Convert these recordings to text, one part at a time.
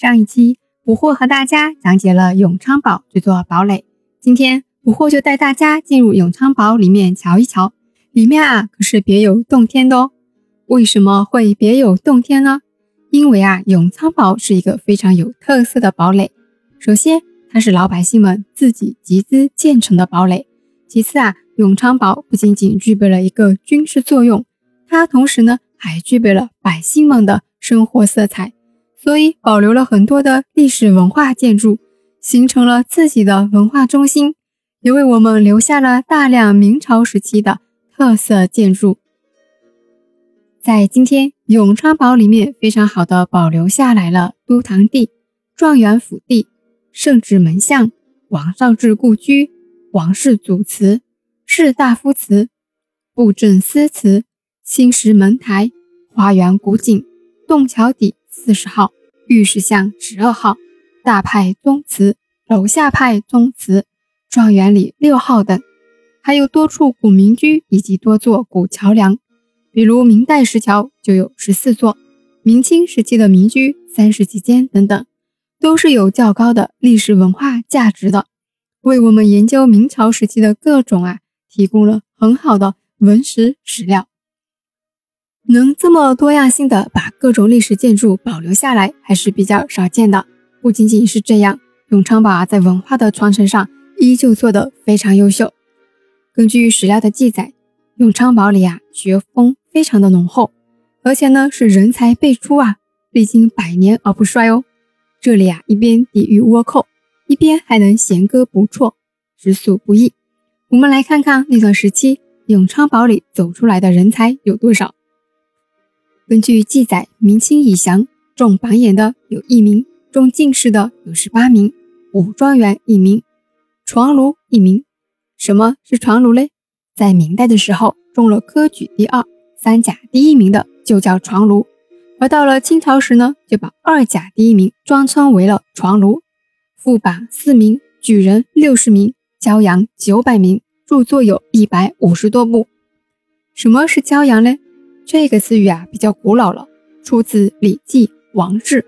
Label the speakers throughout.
Speaker 1: 上一期捕获和大家讲解了永昌堡这座堡垒，今天捕获就带大家进入永昌堡里面瞧一瞧。里面啊可是别有洞天的哦。为什么会别有洞天呢？因为啊永昌堡是一个非常有特色的堡垒。首先，它是老百姓们自己集资建成的堡垒。其次啊，永昌堡不仅仅具备了一个军事作用，它同时呢还具备了百姓们的生活色彩。所以保留了很多的历史文化建筑，形成了自己的文化中心，也为我们留下了大量明朝时期的特色建筑。在今天永昌堡里面，非常好的保留下来了都堂地、状元府地、圣旨门巷、王绍志故居、王氏祖祠、士大夫祠、布政司祠、青石门台、花园古井、洞桥底。四十号御史巷十二号大派宗祠、楼下派宗祠、状元里六号等，还有多处古民居以及多座古桥梁，比如明代石桥就有十四座，明清时期的民居三十几间等等，都是有较高的历史文化价值的，为我们研究明朝时期的各种啊提供了很好的文史史料。能这么多样性的把各种历史建筑保留下来，还是比较少见的。不仅仅是这样，永昌堡啊，在文化的传承上依旧做得非常优秀。根据史料的记载，永昌堡里啊，学风非常的浓厚，而且呢是人才辈出啊，历经百年而不衰哦。这里啊，一边抵御倭寇，一边还能弦歌不辍，实属不易。我们来看看那段时期永昌堡里走出来的人才有多少。根据记载，明清以降中榜眼的有一名，中进士的有十八名，武状元一名，床奴一名。什么是床奴嘞？在明代的时候，中了科举第二、三甲第一名的就叫床奴，而到了清朝时呢，就把二甲第一名装称为了床奴。副榜四名，举人六十名，骄阳九百名，著作有一百五十多部。什么是骄阳嘞？这个词语啊比较古老了，出自《礼记·王志》。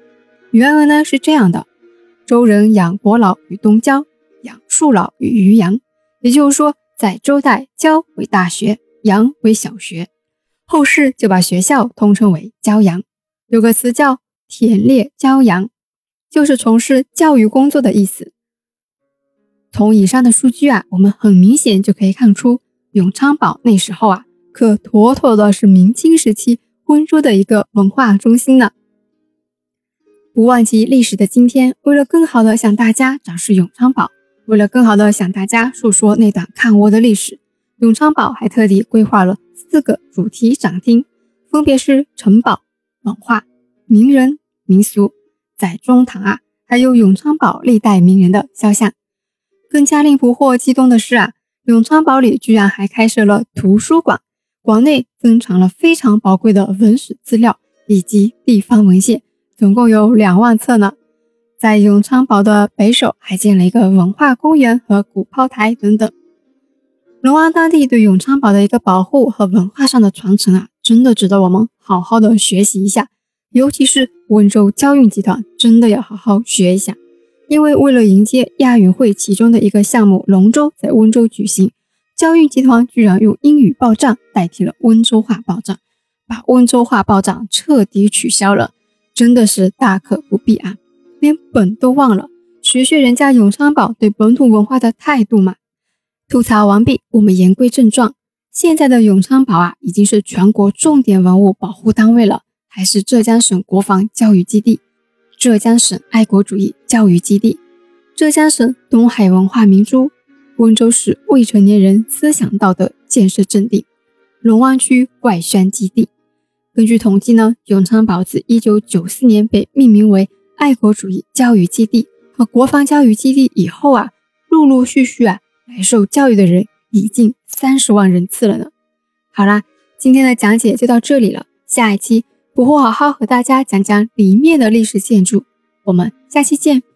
Speaker 1: 原文呢是这样的：周人养国老于东郊，养庶老于渔阳。也就是说，在周代，郊为大学，阳为小学。后世就把学校通称为郊阳。有个词叫“田猎骄阳”，就是从事教育工作的意思。从以上的数据啊，我们很明显就可以看出，永昌堡那时候啊。可妥妥的是明清时期温州的一个文化中心呢。不忘记历史的今天，为了更好的向大家展示永昌堡，为了更好的向大家诉说那段抗倭的历史，永昌堡还特地规划了四个主题展厅，分别是城堡、文化、名人、民俗。在中堂啊，还有永昌堡历代名人的肖像。更加令捕获激动的是啊，永昌堡里居然还开设了图书馆。馆内珍藏了非常宝贵的文史资料以及地方文献，总共有两万册呢。在永昌堡的北首还建了一个文化公园和古炮台等等。龙湾当地对永昌堡的一个保护和文化上的传承啊，真的值得我们好好的学习一下。尤其是温州交运集团，真的要好好学一下。因为为了迎接亚运会其中的一个项目龙舟在温州举行。交运集团居然用英语报账代替了温州话报账，把温州话报账彻底取消了，真的是大可不必啊！连本都忘了，学学人家永昌堡对本土文化的态度嘛。吐槽完毕，我们言归正传。现在的永昌堡啊，已经是全国重点文物保护单位了，还是浙江省国防教育基地、浙江省爱国主义教育基地、浙江省东海文化明珠。温州市未成年人思想道德建设阵地，龙湾区外宣基地。根据统计呢，永昌堡自1994年被命名为爱国主义教育基地和国防教育基地以后啊，陆陆续续啊来受教育的人已近三十万人次了呢。好啦，今天的讲解就到这里了，下一期我会好好和大家讲讲里面的历史建筑，我们下期见。